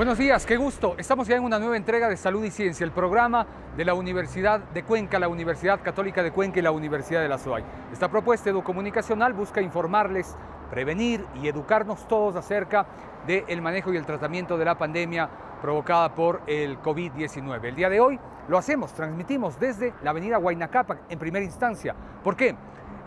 Buenos días, qué gusto. Estamos ya en una nueva entrega de Salud y Ciencia, el programa de la Universidad de Cuenca, la Universidad Católica de Cuenca y la Universidad de la SOAI. Esta propuesta educomunicacional busca informarles, prevenir y educarnos todos acerca del manejo y el tratamiento de la pandemia provocada por el COVID-19. El día de hoy lo hacemos, transmitimos desde la avenida Huayna en primera instancia. ¿Por qué?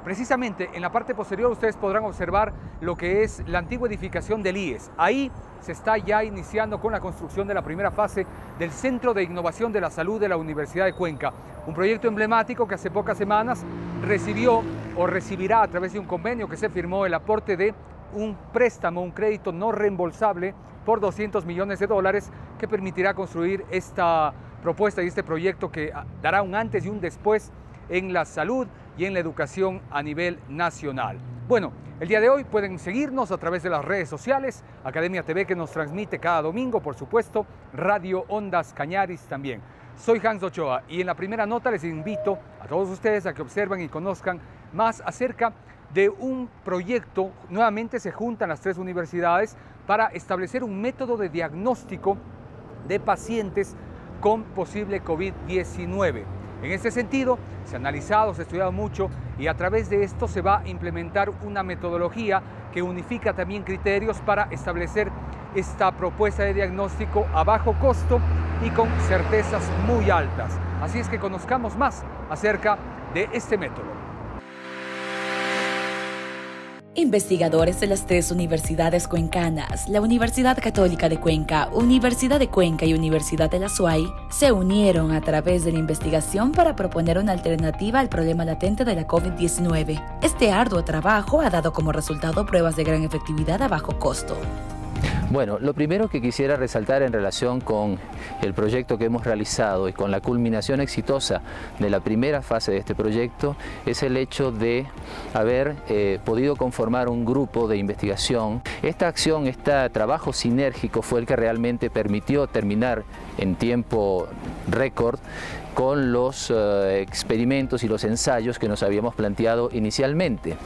Precisamente en la parte posterior ustedes podrán observar lo que es la antigua edificación del IES. Ahí se está ya iniciando con la construcción de la primera fase del Centro de Innovación de la Salud de la Universidad de Cuenca, un proyecto emblemático que hace pocas semanas recibió o recibirá a través de un convenio que se firmó el aporte de un préstamo, un crédito no reembolsable por 200 millones de dólares que permitirá construir esta propuesta y este proyecto que dará un antes y un después en la salud y en la educación a nivel nacional. Bueno, el día de hoy pueden seguirnos a través de las redes sociales, Academia TV que nos transmite cada domingo, por supuesto, Radio Ondas Cañaris también. Soy Hans Ochoa y en la primera nota les invito a todos ustedes a que observen y conozcan más acerca de un proyecto. Nuevamente se juntan las tres universidades para establecer un método de diagnóstico de pacientes con posible COVID-19. En este sentido, se ha analizado, se ha estudiado mucho y a través de esto se va a implementar una metodología que unifica también criterios para establecer esta propuesta de diagnóstico a bajo costo y con certezas muy altas. Así es que conozcamos más acerca de este método. Investigadores de las tres universidades cuencanas, la Universidad Católica de Cuenca, Universidad de Cuenca y Universidad de la SUAY, se unieron a través de la investigación para proponer una alternativa al problema latente de la COVID-19. Este arduo trabajo ha dado como resultado pruebas de gran efectividad a bajo costo. Bueno, lo primero que quisiera resaltar en relación con el proyecto que hemos realizado y con la culminación exitosa de la primera fase de este proyecto es el hecho de haber eh, podido conformar un grupo de investigación. Esta acción, este trabajo sinérgico fue el que realmente permitió terminar en tiempo récord con los eh, experimentos y los ensayos que nos habíamos planteado inicialmente.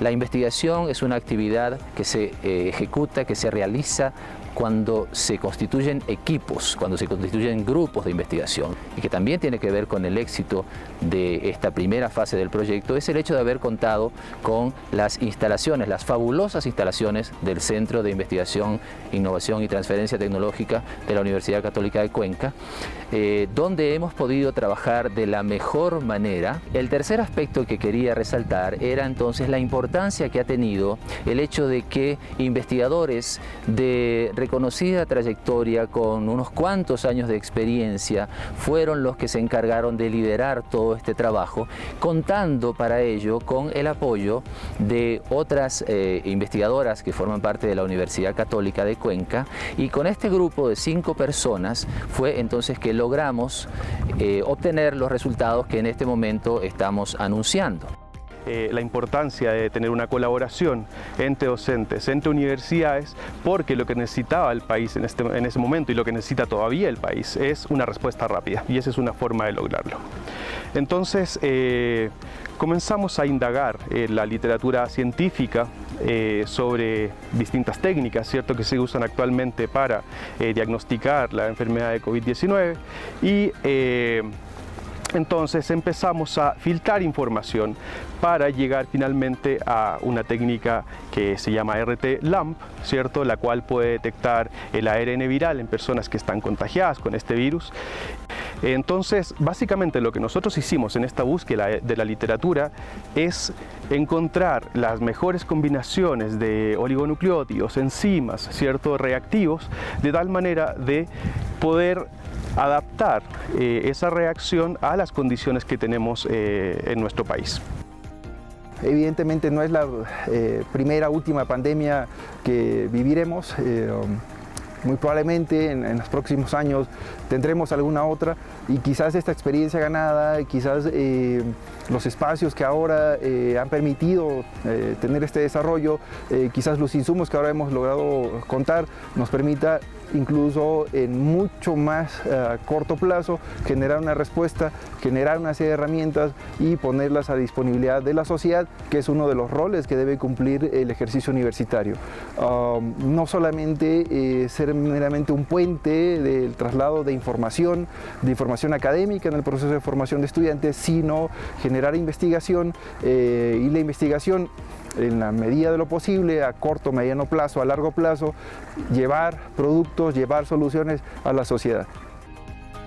La investigación es una actividad que se eh, ejecuta, que se realiza cuando se constituyen equipos, cuando se constituyen grupos de investigación y que también tiene que ver con el éxito de esta primera fase del proyecto, es el hecho de haber contado con las instalaciones, las fabulosas instalaciones del Centro de Investigación, Innovación y Transferencia Tecnológica de la Universidad Católica de Cuenca, eh, donde hemos podido trabajar de la mejor manera. El tercer aspecto que quería resaltar era entonces la importancia que ha tenido el hecho de que investigadores de reconocida trayectoria, con unos cuantos años de experiencia, fueron los que se encargaron de liderar todo este trabajo, contando para ello con el apoyo de otras eh, investigadoras que forman parte de la Universidad Católica de Cuenca y con este grupo de cinco personas fue entonces que logramos eh, obtener los resultados que en este momento estamos anunciando. Eh, la importancia de tener una colaboración entre docentes, entre universidades, porque lo que necesitaba el país en, este, en ese momento y lo que necesita todavía el país es una respuesta rápida y esa es una forma de lograrlo. Entonces, eh, comenzamos a indagar en la literatura científica eh, sobre distintas técnicas ¿cierto? que se usan actualmente para diagnosticar la enfermedad de COVID-19 y entonces empezamos a filtrar información para llegar finalmente a una técnica que se llama RT-LAMP, ¿cierto? la cual puede detectar el ARN viral en personas que están contagiadas con este virus. Entonces, básicamente lo que nosotros hicimos en esta búsqueda de la literatura es encontrar las mejores combinaciones de oligonucleótidos, enzimas, ¿cierto? reactivos, de tal manera de poder adaptar eh, esa reacción a las condiciones que tenemos eh, en nuestro país. Evidentemente no es la eh, primera, última pandemia que viviremos. Muy probablemente en, los próximos años tendremos alguna otra y quizás esta experiencia ganada, quizás los espacios que ahora han permitido tener este desarrollo, quizás los insumos que ahora hemos logrado contar nos permita incluso en mucho más eh, corto plazo, generar una respuesta, generar una serie de herramientas y ponerlas a disponibilidad de la sociedad, que es uno de los roles que debe cumplir el ejercicio universitario. Um, no solamente eh, ser meramente un puente del traslado de información, de información académica en el proceso de formación de estudiantes, sino generar investigación eh, y la investigación en la medida de lo posible, a corto, mediano plazo, a largo plazo, llevar productos, llevar soluciones a la sociedad.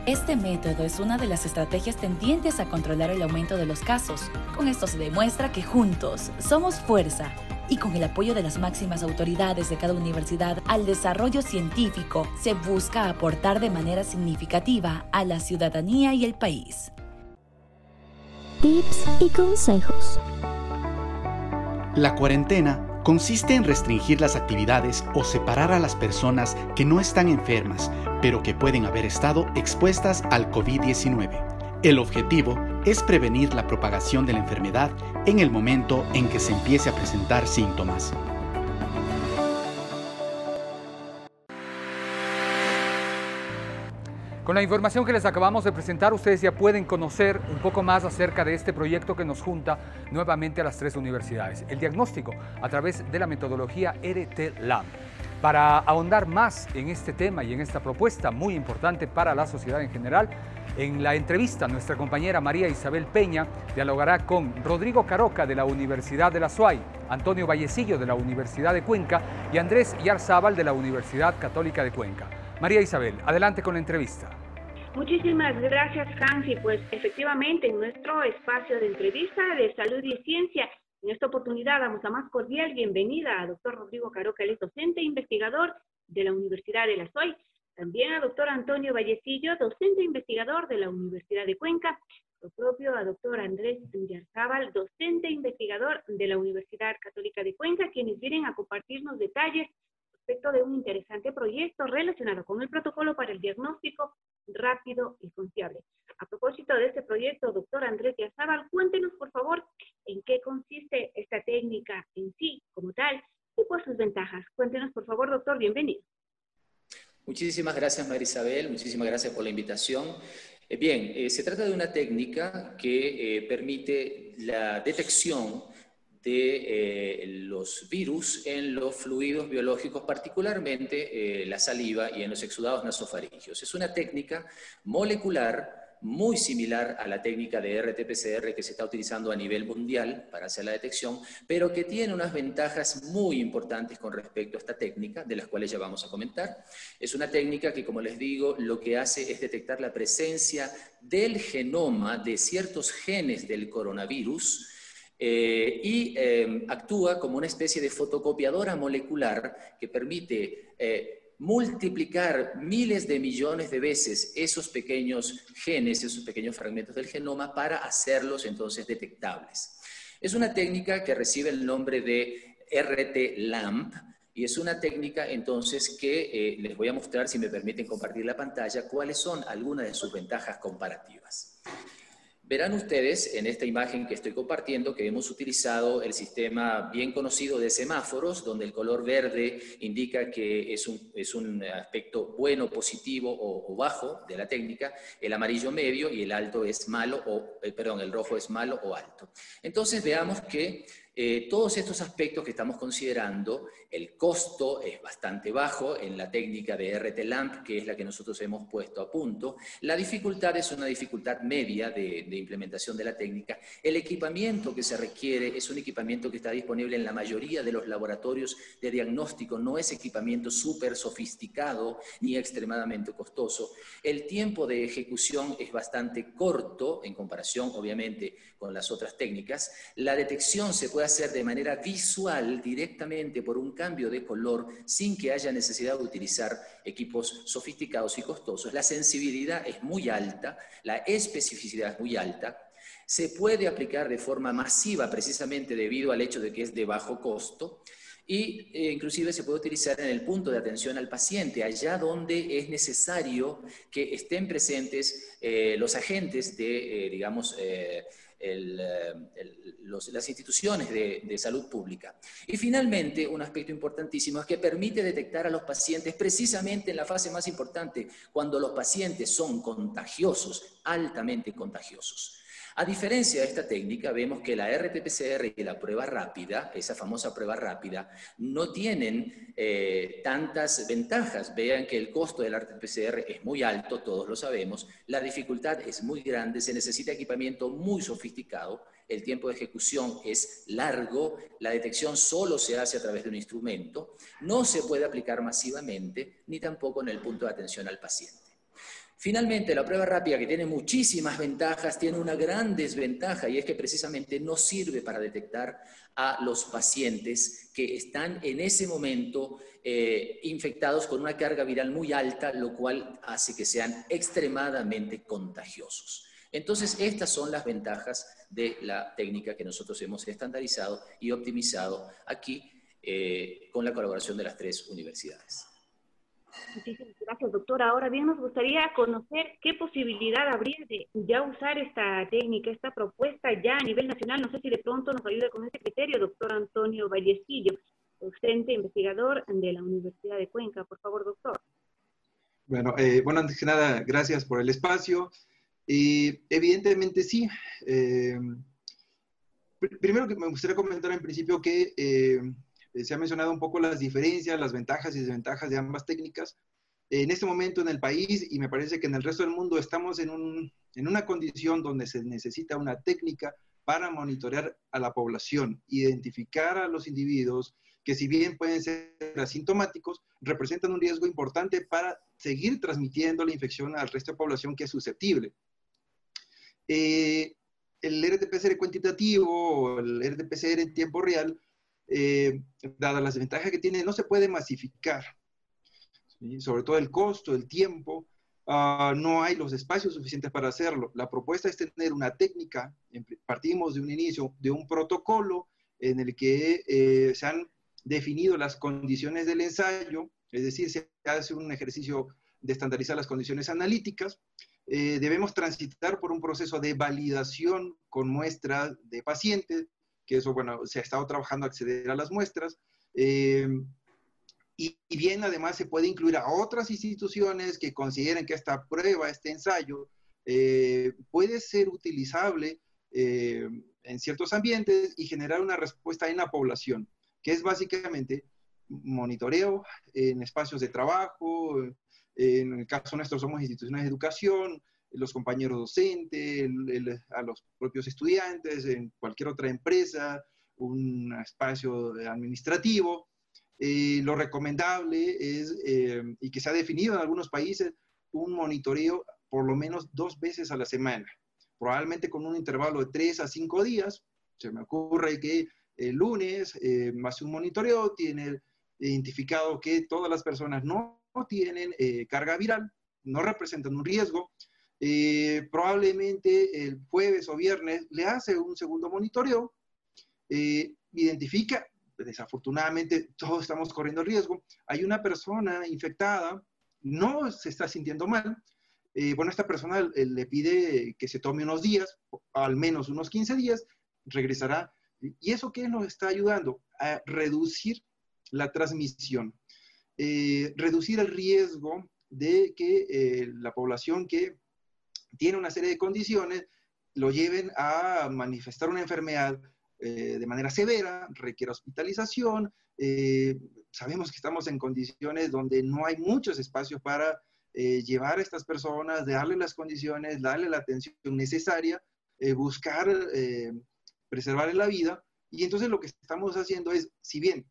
Este método es una de las estrategias tendientes a controlar el aumento de los casos. Con esto se demuestra que juntos somos fuerza y con el apoyo de las máximas autoridades de cada universidad al desarrollo científico se busca aportar de manera significativa a la ciudadanía y el país. Tips y consejos. La cuarentena consiste en restringir las actividades o separar a las personas que no están enfermas, pero que pueden haber estado expuestas al COVID-19. El objetivo es prevenir la propagación de la enfermedad en el momento en que se empiece a presentar síntomas. Con la información que les acabamos de presentar, ustedes ya pueden conocer un poco más acerca de este proyecto que nos junta nuevamente a las tres universidades. El diagnóstico a través de la metodología RT Lab. Para ahondar más en este tema y en esta propuesta muy importante para la sociedad en general, en la entrevista nuestra compañera María Isabel Peña dialogará con Rodrigo Caroca de la Universidad de la SUAY, Antonio Vallecillo de la Universidad de Cuenca y Andrés Yarzábal de la Universidad Católica de Cuenca. María Isabel, adelante con la entrevista. Muchísimas gracias, Hansi. Pues efectivamente, en nuestro espacio de entrevista de salud y ciencia, en esta oportunidad damos la más cordial bienvenida a doctor Rodrigo Caroca, el docente e investigador de la Universidad de la SOY. También a doctor Antonio Vallecillo, docente e investigador de la Universidad de Cuenca. Lo propio a doctor Andrés Villarzábal, docente e investigador de la Universidad Católica de Cuenca, quienes vienen a compartirnos detalles respecto de un interesante proyecto relacionado con el protocolo para el diagnóstico rápido y confiable. A propósito de este proyecto, doctor Andrés Yazábal, cuéntenos por favor en qué consiste esta técnica en sí como tal y por sus ventajas. Cuéntenos por favor, doctor, bienvenido. Muchísimas gracias, María Isabel, muchísimas gracias por la invitación. Eh, bien, eh, se trata de una técnica que eh, permite la detección de eh, los virus en los fluidos biológicos, particularmente eh, la saliva y en los exudados nasofaringios. Es una técnica molecular muy similar a la técnica de RT-PCR que se está utilizando a nivel mundial para hacer la detección, pero que tiene unas ventajas muy importantes con respecto a esta técnica, de las cuales ya vamos a comentar. Es una técnica que, como les digo, lo que hace es detectar la presencia del genoma de ciertos genes del coronavirus, eh, y em, actúa como una especie de fotocopiadora molecular que permite eh, multiplicar miles de millones de veces esos pequeños genes, esos pequeños fragmentos del genoma para hacerlos entonces detectables. Es una técnica que recibe el nombre de RT-LAMP, y es una técnica entonces que eh, les voy a mostrar, si me permiten compartir la pantalla, cuáles son algunas de sus ventajas comparativas. Verán ustedes en esta imagen que estoy compartiendo que hemos utilizado el sistema bien conocido de semáforos, donde el color verde indica que es un, aspecto bueno, positivo o, bajo de la técnica, el amarillo medio y el alto es malo, o, eh, perdón, el rojo es malo o alto. Entonces veamos que eh, todos estos aspectos que estamos considerando, el costo es bastante bajo en la técnica de RT-LAMP, que es la que nosotros hemos puesto a punto. La dificultad es una dificultad media de, implementación de la técnica. El equipamiento que se requiere es un equipamiento que está disponible en la mayoría de los laboratorios de diagnóstico. No es equipamiento súper sofisticado ni extremadamente costoso. El tiempo de ejecución es bastante corto en comparación, obviamente, con las otras técnicas. La detección se puede hacer de manera visual directamente por un cambio de color sin que haya necesidad de utilizar equipos sofisticados y costosos. La sensibilidad es muy alta, la especificidad es muy alta. Se puede aplicar de forma masiva precisamente debido al hecho de que es de bajo costo y eh, inclusive se puede utilizar en el punto de atención al paciente, allá donde es necesario que estén presentes eh, los agentes de, eh, digamos, las instituciones de, de, salud pública. Y finalmente, un aspecto importantísimo es que permite detectar a los pacientes precisamente en la fase más importante, cuando los pacientes son contagiosos, altamente contagiosos. A diferencia de esta técnica, vemos que la RT-PCR y la prueba rápida, esa famosa prueba rápida, no tienen eh, tantas ventajas. Vean que el costo del RT-PCR es muy alto, todos lo sabemos, la dificultad es muy grande, se necesita equipamiento muy sofisticado, el tiempo de ejecución es largo, la detección solo se hace a través de un instrumento, no se puede aplicar masivamente, ni tampoco en el punto de atención al paciente. Finalmente, la prueba rápida, que tiene muchísimas ventajas, tiene una gran desventaja y es que precisamente no sirve para detectar a los pacientes que están en ese momento eh, infectados con una carga viral muy alta, lo cual hace que sean extremadamente contagiosos. Entonces, estas son las ventajas de la técnica que nosotros hemos estandarizado y optimizado aquí eh, con la colaboración de las tres universidades. Muchísimas gracias, doctora. Ahora bien, nos gustaría conocer qué posibilidad habría de ya usar esta técnica, esta propuesta ya a nivel nacional. No sé si de pronto nos ayuda con ese criterio, doctor Antonio Vallecillo, docente investigador de la Universidad de Cuenca. Por favor, doctor. Bueno, eh, bueno, antes que nada, gracias por el espacio. Y evidentemente sí. Eh, primero que me gustaría comentar en principio que eh, se ha mencionado un poco las diferencias, las ventajas y desventajas de ambas técnicas. En este momento en el país y me parece que en el resto del mundo estamos en, un, en una condición donde se necesita una técnica para monitorear a la población, identificar a los individuos que si bien pueden ser asintomáticos, representan un riesgo importante para seguir transmitiendo la infección al resto de la población que es susceptible. Eh, el RT-PCR cuantitativo o el RT-PCR en tiempo real eh, dadas las ventajas que tiene, no se puede masificar. Sobre todo el costo, el tiempo, ah, no hay los espacios suficientes para hacerlo. La propuesta es tener una técnica, partimos de un inicio, de un protocolo en el que eh, se han definido las condiciones del ensayo, es decir, se hace un ejercicio de estandarizar las condiciones analíticas. Eh, debemos transitar por un proceso de validación con muestras de pacientes, que eso, bueno, se ha estado trabajando acceder a las muestras. Eh, y, bien, además, se puede incluir a otras instituciones que consideren que esta prueba, este ensayo, eh, puede ser utilizable eh, en ciertos ambientes y generar una respuesta en la población, que es básicamente monitoreo en espacios de trabajo, en el caso nuestro somos instituciones de educación, los compañeros docentes, a los propios estudiantes, en cualquier otra empresa, un espacio administrativo. Eh, lo recomendable es, eh, y que se ha definido en algunos países, un monitoreo por lo menos dos veces a la semana, probablemente con un intervalo de tres a cinco días. Se me ocurre que el lunes eh, un monitoreo tiene identificado que todas las personas no tienen carga viral, no representan un riesgo, eh, probablemente el jueves o viernes le hace un segundo monitoreo, eh, identifica, desafortunadamente todos estamos corriendo riesgo, hay una persona infectada, no se está sintiendo mal, eh, bueno, esta persona le pide que se tome unos días, al menos unos 15 días, regresará. ¿Y eso qué nos está ayudando? A reducir la transmisión, reducir el riesgo de que la población que tiene una serie de condiciones, lo lleven a manifestar una enfermedad eh, de manera severa, requiere hospitalización. Eh, sabemos que estamos en condiciones donde no hay muchos espacios para eh, llevar a estas personas, darle las condiciones, darle la atención necesaria, buscar preservar la vida. Y entonces lo que estamos haciendo es, si bien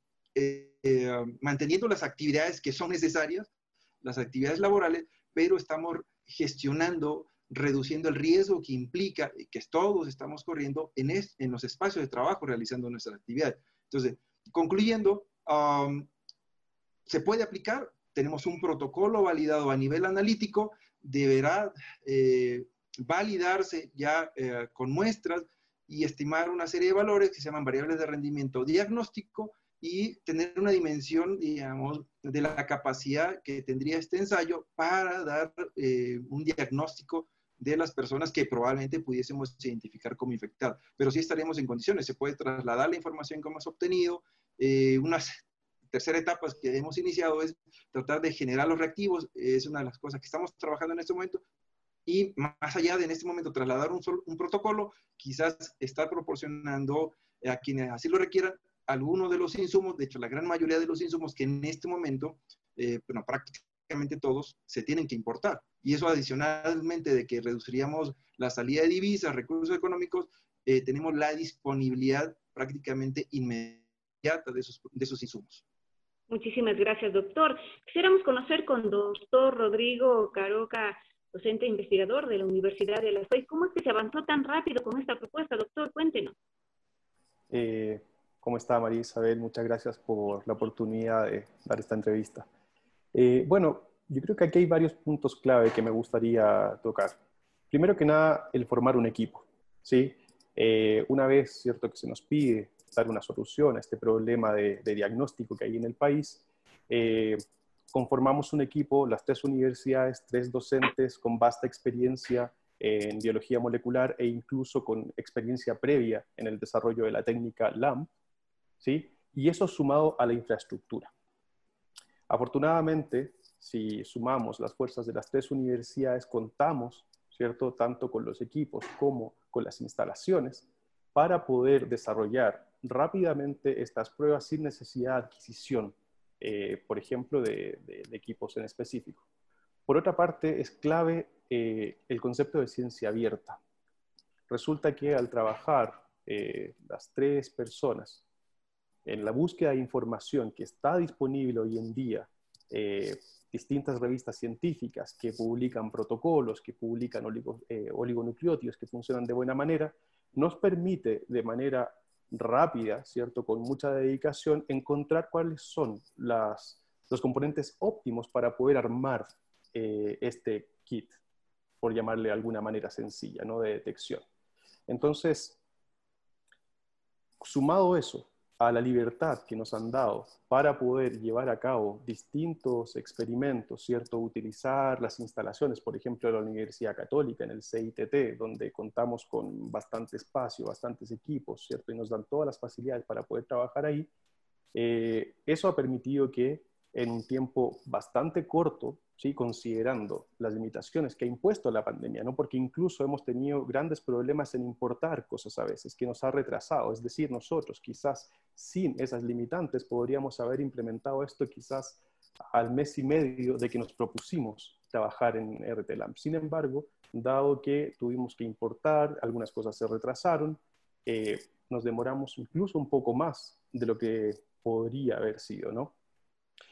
manteniendo las actividades que son necesarias, las actividades laborales, pero estamos gestionando reduciendo el riesgo que implica que todos estamos corriendo en, en los espacios de trabajo realizando nuestras actividades. Entonces, concluyendo, se puede aplicar, tenemos un protocolo validado a nivel analítico, deberá eh, validarse ya eh, con muestras y estimar una serie de valores que se llaman variables de rendimiento diagnóstico y tener una dimensión, digamos, de la capacidad que tendría este ensayo para dar eh, un diagnóstico de las personas que probablemente pudiésemos identificar como infectadas. Pero sí estaríamos en condiciones, se puede trasladar la información que hemos obtenido. Eh, una tercera etapa que hemos iniciado es tratar de generar los reactivos, es una de las cosas que estamos trabajando en este momento. Y más allá de en este momento trasladar un, un protocolo, quizás estar proporcionando a quienes así lo requieran algunos de los insumos, de hecho la gran mayoría de los insumos que en este momento, eh, bueno, prácticamente todos se tienen que importar. Y eso adicionalmente de que reduciríamos la salida de divisas, recursos económicos, eh, tenemos la disponibilidad prácticamente inmediata de esos, de esos insumos. Muchísimas gracias, doctor. Quisiéramos conocer con doctor Rodrigo Caroca, docente e investigador de la Universidad de La Fe, ¿cómo es que se avanzó tan rápido con esta propuesta, doctor? Cuéntenos. Eh, ¿Cómo está María Isabel? Muchas gracias por la oportunidad de dar esta entrevista. Eh, bueno, yo creo que aquí hay varios puntos clave que me gustaría tocar. Primero que nada, el formar un equipo. ¿sí? Eh, una vez, cierto, que se nos pide dar una solución a este problema de, diagnóstico que hay en el país, eh, conformamos un equipo, las tres universidades, tres docentes con vasta experiencia en biología molecular e incluso con experiencia previa en el desarrollo de la técnica LAMP, ¿sí? Y eso sumado a la infraestructura. Afortunadamente, si sumamos las fuerzas de las tres universidades, contamos, ¿cierto?, tanto con los equipos como con las instalaciones para poder desarrollar rápidamente estas pruebas sin necesidad de adquisición, eh, por ejemplo, de, equipos en específico. Por otra parte, es clave eh, el concepto de ciencia abierta. Resulta que al trabajar eh, las tres personas en la búsqueda de información que está disponible hoy en día, eh, distintas revistas científicas que publican protocolos, que publican eh, oligonucleótidos que funcionan de buena manera, nos permite de manera rápida, ¿cierto? Con mucha dedicación, encontrar cuáles son los componentes óptimos para poder armar eh, este kit, por llamarle de alguna manera sencilla, ¿no? De detección. Entonces, sumado eso, a la libertad que nos han dado para poder llevar a cabo distintos experimentos, ¿cierto? Utilizar las instalaciones, por ejemplo, de la Universidad Católica en el CITT, donde contamos con bastante espacio, bastantes equipos, ¿cierto? Y nos dan todas las facilidades para poder trabajar ahí. Eh, eso ha permitido que en un tiempo bastante corto, ¿sí? considerando las limitaciones que ha impuesto la pandemia, ¿no? porque incluso hemos tenido grandes problemas en importar cosas a veces, que nos ha retrasado. Es decir, nosotros quizás sin esas limitantes podríamos haber implementado esto quizás al mes y medio de que nos propusimos trabajar en RTLAMP. Sin embargo, dado que tuvimos que importar, algunas cosas se retrasaron, eh, nos demoramos incluso un poco más de lo que podría haber sido, ¿no?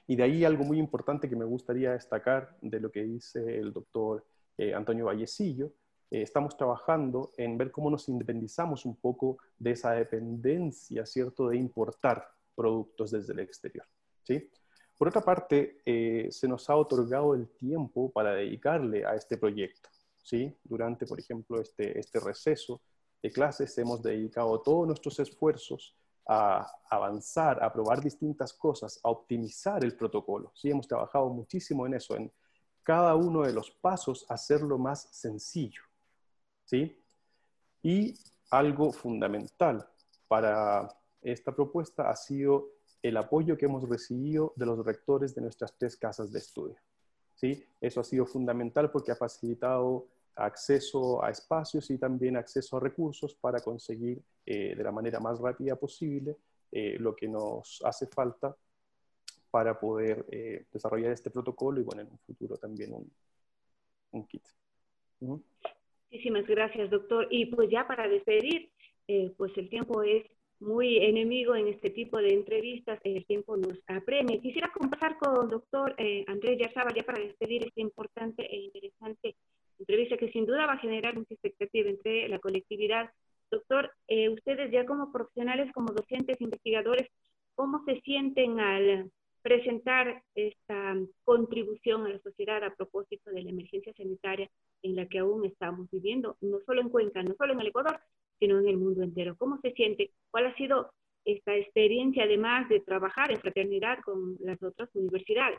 Y de ahí algo muy importante que me gustaría destacar de lo que dice el doctor eh, Antonio Vallecillo. Eh, estamos trabajando en ver cómo nos independizamos un poco de esa dependencia, ¿cierto?, de importar productos desde el exterior. ¿sí? Por otra parte, eh, se nos ha otorgado el tiempo para dedicarle a este proyecto. ¿sí? Durante, por ejemplo, este, este receso de clases hemos dedicado todos nuestros esfuerzos a avanzar, a probar distintas cosas, a optimizar el protocolo. Sí, hemos trabajado muchísimo en eso, en cada uno de los pasos hacerlo más sencillo. ¿sí? Y algo fundamental para esta propuesta ha sido el apoyo que hemos recibido de los rectores de nuestras tres casas de estudio. ¿sí? Eso ha sido fundamental porque ha facilitado acceso a espacios y también acceso a recursos para conseguir eh, de la manera más rápida posible eh, lo que nos hace falta para poder eh, desarrollar este protocolo y bueno, en un futuro también un, un kit. Muchísimas gracias, doctor. Y pues ya para despedir, pues el tiempo es muy enemigo en este tipo de entrevistas, el tiempo nos apremia. Quisiera conversar con el doctor Andrés Yarzaba ya para despedir este importante e interesante entrevista que sin duda va a generar mucha expectativa entre la colectividad. Doctor, eh, ustedes ya como profesionales, como docentes, investigadores, ¿cómo se sienten al presentar esta contribución a la sociedad a propósito de la emergencia sanitaria en la que aún estamos viviendo, no solo en Cuenca, no solo en el Ecuador, sino en el mundo entero? ¿Cómo se siente? ¿Cuál ha sido esta experiencia además de trabajar en fraternidad con las otras universidades.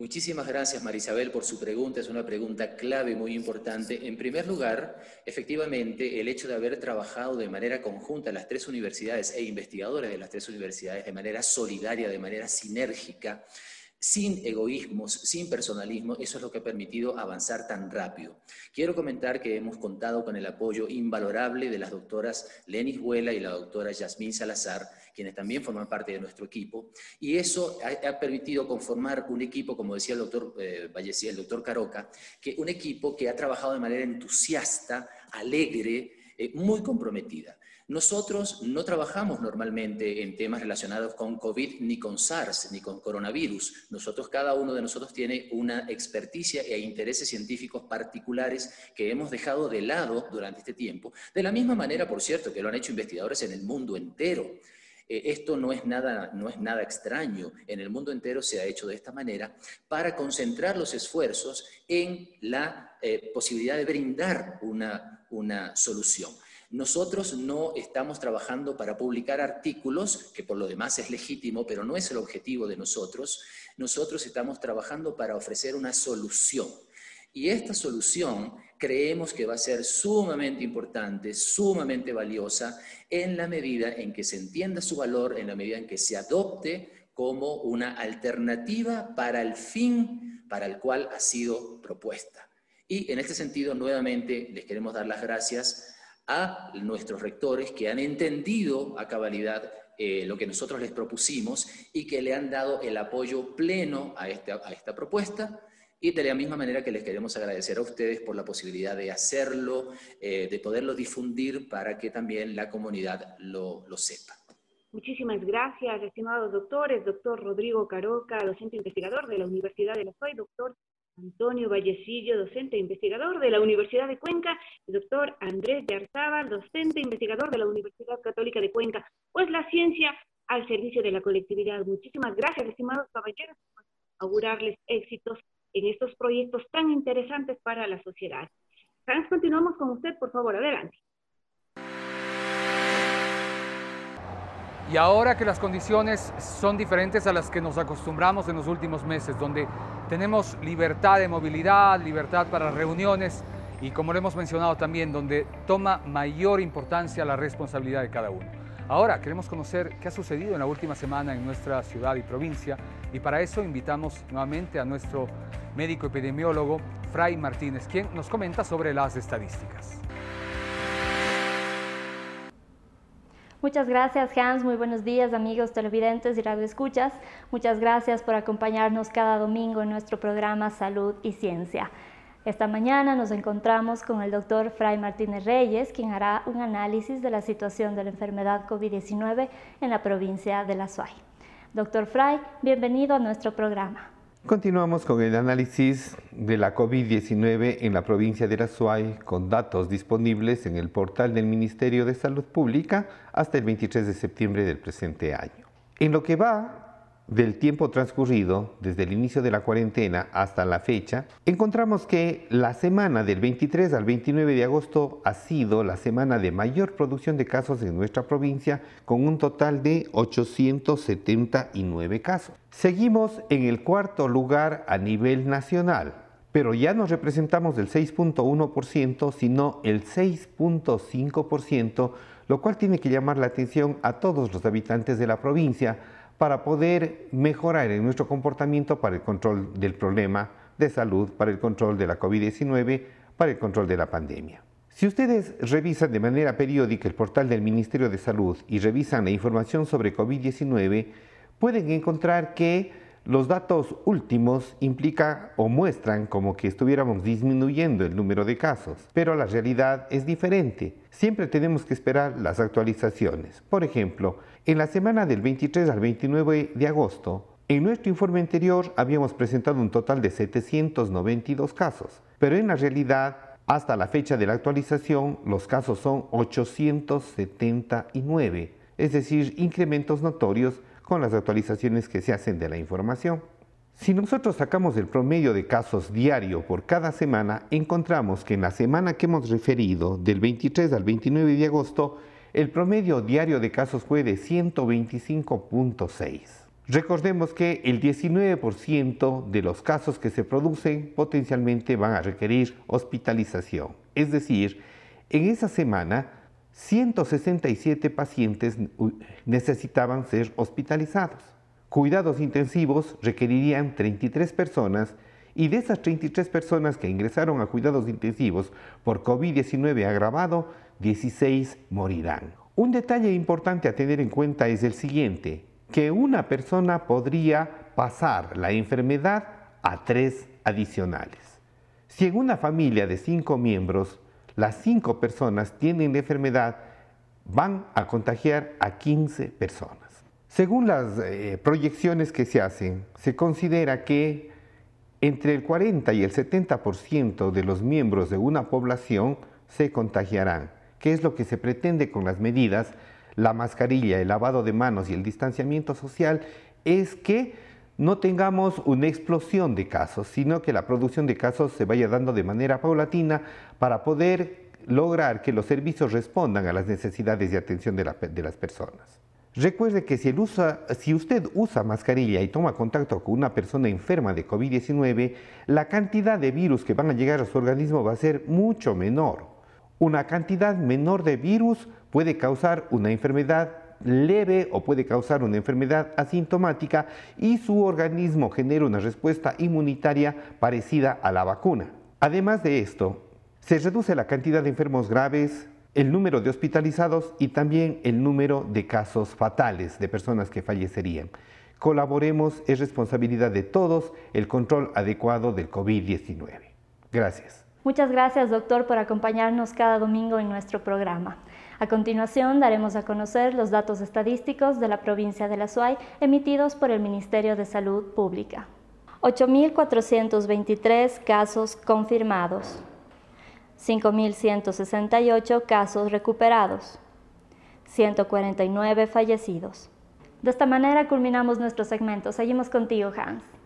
Muchísimas gracias, Marisabel, por su pregunta. Es una pregunta clave, muy importante. En primer lugar, efectivamente, el hecho de haber trabajado de manera conjunta las tres universidades e investigadores de las tres universidades de manera solidaria, de manera sinérgica, sin egoísmos, sin personalismo, eso es lo que ha permitido avanzar tan rápido. Quiero comentar que hemos contado con el apoyo invalorable de las doctoras Lenis Huela y la doctora Yasmín Salazar, quienes también forman parte de nuestro equipo, y eso ha, permitido conformar un equipo, como decía el doctor eh, el doctor Caroca, que un equipo que ha trabajado de manera entusiasta, alegre, eh, muy comprometida. Nosotros no trabajamos normalmente en temas relacionados con COVID, ni con SARS, ni con coronavirus. Nosotros, cada uno de nosotros tiene una experticia e intereses científicos particulares que hemos dejado de lado durante este tiempo. De la misma manera, por cierto, que lo han hecho investigadores en el mundo entero. Eh, esto no es, nada, no es nada extraño. En el mundo entero se ha hecho de esta manera para concentrar los esfuerzos en la eh, posibilidad de brindar una, una solución. Nosotros no estamos trabajando para publicar artículos, que por lo demás es legítimo, pero no es el objetivo de nosotros. Nosotros estamos trabajando para ofrecer una solución. Y esta solución creemos que va a ser sumamente importante, sumamente valiosa, en la medida en que se entienda su valor, en la medida en que se adopte como una alternativa para el fin para el cual ha sido propuesta. Y en este sentido, nuevamente, les queremos dar las gracias a nuestros rectores que han entendido a cabalidad eh, lo que nosotros les propusimos y que le han dado el apoyo pleno a esta, a esta propuesta. Y de la misma manera que les queremos agradecer a ustedes por la posibilidad de hacerlo, eh, de poderlo difundir para que también la comunidad lo, lo sepa. Muchísimas gracias, estimados doctores, doctor Rodrigo Caroca, docente investigador de la Universidad de la FOI, doctor Antonio Vallecillo, docente e investigador de la Universidad de Cuenca, el doctor Andrés de docente e investigador de la Universidad Católica de Cuenca, pues la ciencia al servicio de la colectividad. Muchísimas gracias, estimados caballeros, por augurarles éxitos en estos proyectos tan interesantes para la sociedad. Hans, continuamos con usted, por favor, adelante. Y ahora que las condiciones son diferentes a las que nos acostumbramos en los últimos meses, donde tenemos libertad de movilidad, libertad para reuniones y como lo hemos mencionado también, donde toma mayor importancia la responsabilidad de cada uno. Ahora queremos conocer qué ha sucedido en la última semana en nuestra ciudad y provincia y para eso invitamos nuevamente a nuestro médico epidemiólogo, Fray Martínez, quien nos comenta sobre las estadísticas. Muchas gracias Hans, muy buenos días amigos televidentes y radioescuchas. Muchas gracias por acompañarnos cada domingo en nuestro programa Salud y Ciencia. Esta mañana nos encontramos con el doctor Fray Martínez Reyes, quien hará un análisis de la situación de la enfermedad COVID-19 en la provincia de La Suay. Doctor Fray, bienvenido a nuestro programa. Continuamos con el análisis de la COVID-19 en la provincia de La Suay con datos disponibles en el portal del Ministerio de Salud Pública hasta el 23 de septiembre del presente año. En lo que va del tiempo transcurrido desde el inicio de la cuarentena hasta la fecha, encontramos que la semana del 23 al 29 de agosto ha sido la semana de mayor producción de casos en nuestra provincia, con un total de 879 casos. Seguimos en el cuarto lugar a nivel nacional, pero ya no representamos el 6.1%, sino el 6.5%, lo cual tiene que llamar la atención a todos los habitantes de la provincia, para poder mejorar en nuestro comportamiento para el control del problema de salud, para el control de la COVID-19, para el control de la pandemia. Si ustedes revisan de manera periódica el portal del Ministerio de Salud y revisan la información sobre COVID-19, pueden encontrar que los datos últimos implican o muestran como que estuviéramos disminuyendo el número de casos, pero la realidad es diferente. Siempre tenemos que esperar las actualizaciones. Por ejemplo, en la semana del 23 al 29 de agosto, en nuestro informe anterior habíamos presentado un total de 792 casos, pero en la realidad, hasta la fecha de la actualización, los casos son 879, es decir, incrementos notorios con las actualizaciones que se hacen de la información. Si nosotros sacamos el promedio de casos diario por cada semana, encontramos que en la semana que hemos referido, del 23 al 29 de agosto, el promedio diario de casos fue de 125.6. Recordemos que el 19% de los casos que se producen potencialmente van a requerir hospitalización. Es decir, en esa semana 167 pacientes necesitaban ser hospitalizados. Cuidados intensivos requerirían 33 personas y de esas 33 personas que ingresaron a cuidados intensivos por COVID-19 agravado, 16 morirán. Un detalle importante a tener en cuenta es el siguiente, que una persona podría pasar la enfermedad a tres adicionales. Si en una familia de cinco miembros, las cinco personas tienen la enfermedad, van a contagiar a 15 personas. Según las eh, proyecciones que se hacen, se considera que entre el 40 y el 70% de los miembros de una población se contagiarán. ¿Qué es lo que se pretende con las medidas? La mascarilla, el lavado de manos y el distanciamiento social es que no tengamos una explosión de casos, sino que la producción de casos se vaya dando de manera paulatina para poder lograr que los servicios respondan a las necesidades de atención de las personas. Recuerde que si, si, usted usa mascarilla y toma contacto con una persona enferma de COVID-19, la cantidad de virus que van a llegar a su organismo va a ser mucho menor. Una cantidad menor de virus puede causar una enfermedad leve o puede causar una enfermedad asintomática y su organismo genera una respuesta inmunitaria parecida a la vacuna. Además de esto, se reduce la cantidad de enfermos graves, el número de hospitalizados y también el número de casos fatales de personas que fallecerían. Colaboremos, es responsabilidad de todos el control adecuado del COVID-19. Gracias. Muchas gracias, doctor, por acompañarnos cada domingo en nuestro programa. A continuación, daremos a conocer los datos estadísticos de la provincia de La Suay emitidos por el Ministerio de Salud Pública. 8.423 casos confirmados. 5.168 casos recuperados, 149 fallecidos. De esta manera culminamos nuestro segmento. Seguimos contigo, Hans.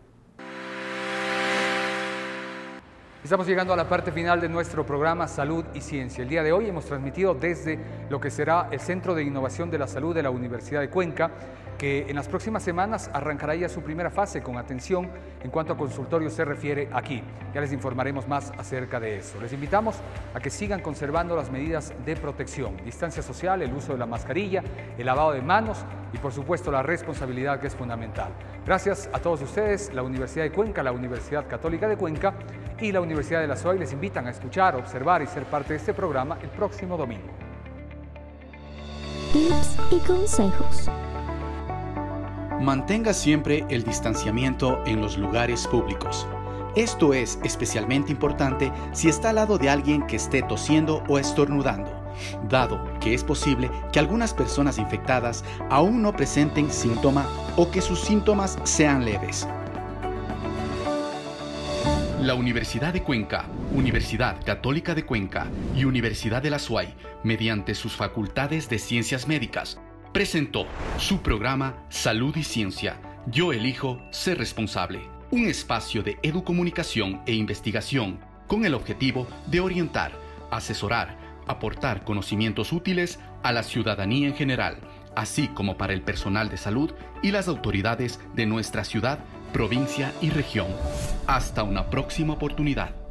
Estamos llegando a la parte final de nuestro programa Salud y Ciencia. El día de hoy hemos transmitido desde lo que será el Centro de Innovación de la Salud de la Universidad de Cuenca que en las próximas semanas arrancará ya su primera fase con atención en cuanto a consultorio se refiere aquí. Ya les informaremos más acerca de eso. Les invitamos a que sigan conservando las medidas de protección, distancia social, el uso de la mascarilla, el lavado de manos y por supuesto la responsabilidad que es fundamental. Gracias a todos ustedes, la Universidad de Cuenca, la Universidad Católica de Cuenca y la Universidad de la SOAI les invitan a escuchar, observar y ser parte de este programa el próximo domingo. Tips y consejos. Mantenga siempre el distanciamiento en los lugares públicos. Esto es especialmente importante si está al lado de alguien que esté tosiendo o estornudando, dado que es posible que algunas personas infectadas aún no presenten síntoma o que sus síntomas sean leves. La Universidad de Cuenca, Universidad Católica de Cuenca y Universidad de la SUAY, mediante sus facultades de ciencias médicas, presentó su programa Salud y Ciencia. Yo elijo ser responsable. Un espacio de educomunicación e investigación con el objetivo de orientar, asesorar, aportar conocimientos útiles a la ciudadanía en general, así como para el personal de salud y las autoridades de nuestra ciudad, provincia y región. Hasta una próxima oportunidad.